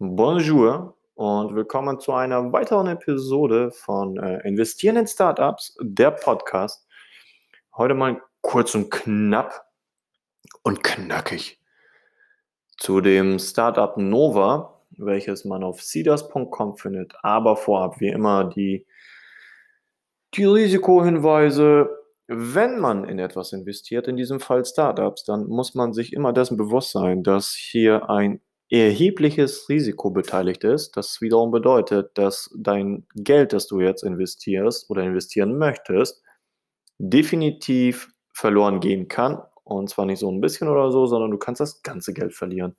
Bonjour und willkommen zu einer weiteren Episode von äh, Investieren in Startups, der Podcast. Heute mal kurz und knapp und knackig zu dem Startup Nova, welches man auf seeders.com findet. Aber vorab wie immer die, die Risikohinweise. Wenn man in etwas investiert, in diesem Fall Startups, dann muss man sich immer dessen bewusst sein, dass hier ein erhebliches Risiko beteiligt ist. Das wiederum bedeutet, dass dein Geld, das du jetzt investierst oder investieren möchtest, definitiv verloren gehen kann. Und zwar nicht so ein bisschen oder so, sondern du kannst das ganze Geld verlieren.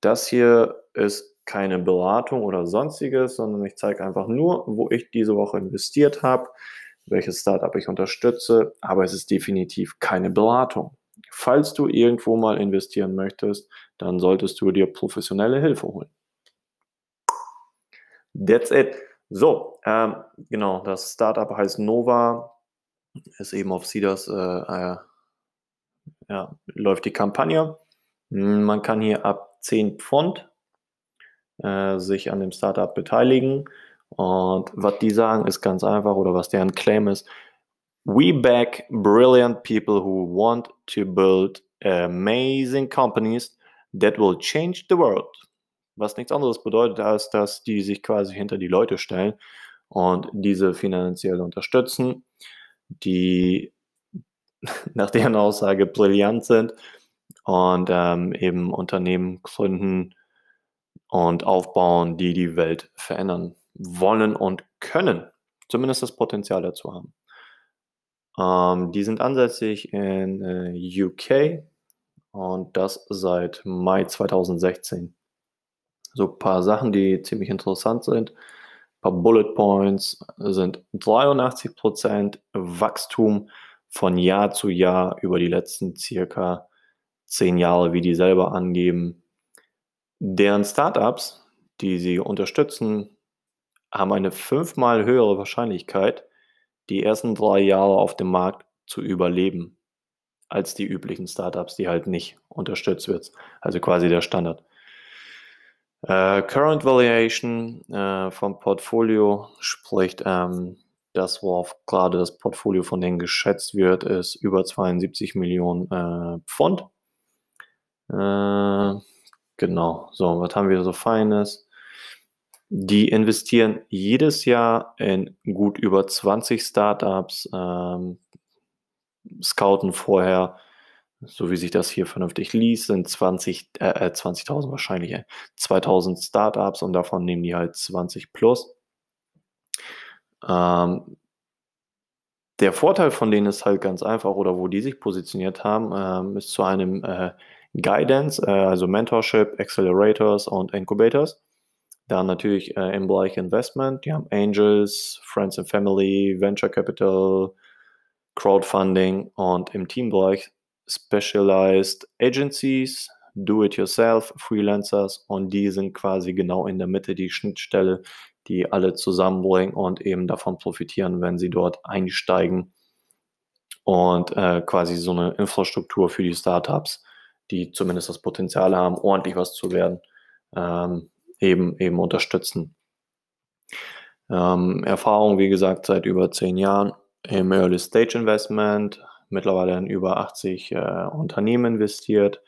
Das hier ist keine Beratung oder sonstiges, sondern ich zeige einfach nur, wo ich diese Woche investiert habe, welches Startup ich unterstütze, aber es ist definitiv keine Beratung. Falls du irgendwo mal investieren möchtest, dann solltest du dir professionelle Hilfe holen. That's it. So, ähm, genau, das Startup heißt Nova, ist eben auf Cedars, äh, äh, ja, läuft die Kampagne. Man kann hier ab 10 Pfund äh, sich an dem Startup beteiligen. Und was die sagen, ist ganz einfach, oder was deren Claim ist, we back brilliant people who want to build amazing companies that will change the world. Was nichts anderes bedeutet, als dass die sich quasi hinter die Leute stellen und diese finanziell unterstützen, die nach deren Aussage brillant sind und ähm, eben Unternehmen gründen und aufbauen, die die Welt verändern wollen und können. Zumindest das Potenzial dazu haben. Ähm, die sind ansässig in äh, UK, und das seit Mai 2016. So ein paar Sachen, die ziemlich interessant sind. Ein paar Bullet Points sind 83% Wachstum von Jahr zu Jahr über die letzten circa 10 Jahre, wie die selber angeben. Deren Startups, die sie unterstützen, haben eine fünfmal höhere Wahrscheinlichkeit, die ersten drei Jahre auf dem Markt zu überleben als die üblichen Startups, die halt nicht unterstützt wird. Also quasi der Standard. Äh, Current Valuation äh, vom Portfolio spricht, ähm, das, worauf gerade das Portfolio von denen geschätzt wird, ist über 72 Millionen äh, Pfund. Äh, genau, so, was haben wir so Feines? Die investieren jedes Jahr in gut über 20 Startups, ähm, scouten vorher, so wie sich das hier vernünftig liest, sind 20, äh, 20.000 äh, wahrscheinlich, äh, 2000 Startups und davon nehmen die halt 20 plus. Ähm, der Vorteil von denen ist halt ganz einfach, oder wo die sich positioniert haben, ähm, ist zu einem äh, Guidance, äh, also Mentorship, Accelerators und Incubators. Dann natürlich äh, im Bereich Investment, die haben Angels, Friends and Family, Venture Capital, Crowdfunding und im Teambereich Specialized Agencies, Do-it-yourself, Freelancers und die sind quasi genau in der Mitte die Schnittstelle, die alle zusammenbringen und eben davon profitieren, wenn sie dort einsteigen und äh, quasi so eine Infrastruktur für die Startups, die zumindest das Potenzial haben, ordentlich was zu werden, ähm, eben, eben unterstützen. Ähm, Erfahrung, wie gesagt, seit über zehn Jahren im Early Stage Investment, mittlerweile in über 80 äh, Unternehmen investiert,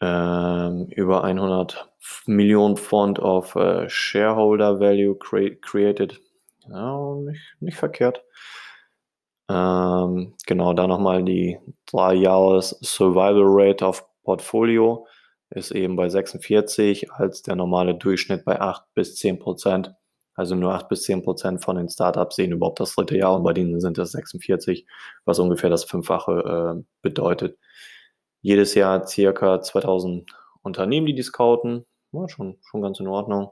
ähm, über 100 Millionen Pfund of äh, Shareholder Value cre created. Ja, nicht, nicht verkehrt. Ähm, genau, da nochmal die 3 Jahres Survival Rate auf Portfolio ist eben bei 46 als der normale Durchschnitt bei 8 bis 10 Prozent. Also nur 8 bis 10 Prozent von den Startups sehen überhaupt das dritte Jahr und bei denen sind das 46, was ungefähr das Fünffache äh, bedeutet. Jedes Jahr circa 2000 Unternehmen, die die scouten. Ja, schon, schon ganz in Ordnung.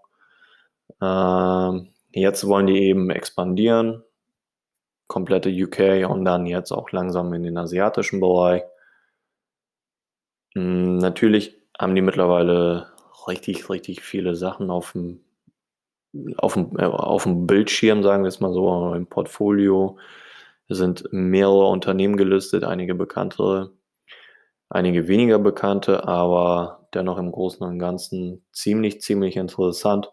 Ähm, jetzt wollen die eben expandieren. Komplette UK und dann jetzt auch langsam in den asiatischen Bereich. Hm, natürlich haben die mittlerweile richtig, richtig viele Sachen auf dem auf dem, äh, auf dem Bildschirm, sagen wir es mal so, im Portfolio sind mehrere Unternehmen gelistet, einige bekanntere, einige weniger bekannte, aber dennoch im Großen und Ganzen ziemlich, ziemlich interessant.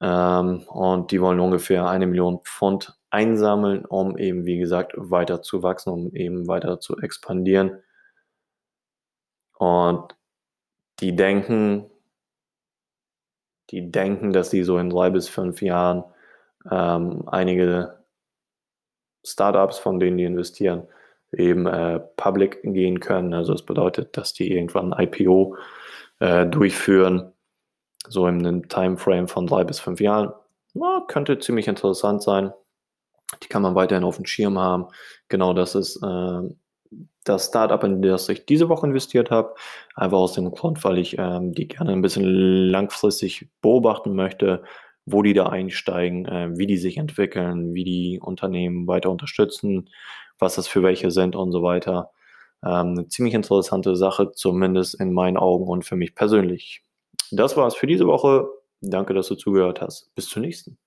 Ähm, und die wollen ungefähr eine Million Pfund einsammeln, um eben, wie gesagt, weiter zu wachsen, um eben weiter zu expandieren. Und die denken, die denken, dass sie so in drei bis fünf Jahren ähm, einige Startups, von denen die investieren, eben äh, public gehen können. Also das bedeutet, dass die irgendwann ein IPO äh, durchführen, so in einem Timeframe von drei bis fünf Jahren. Ja, könnte ziemlich interessant sein. Die kann man weiterhin auf dem Schirm haben. Genau das ist äh, das Startup, in das ich diese Woche investiert habe. Einfach aus dem Grund, weil ich ähm, die gerne ein bisschen langfristig beobachten möchte, wo die da einsteigen, äh, wie die sich entwickeln, wie die Unternehmen weiter unterstützen, was das für welche sind und so weiter. Ähm, eine ziemlich interessante Sache, zumindest in meinen Augen und für mich persönlich. Das war es für diese Woche. Danke, dass du zugehört hast. Bis zur nächsten.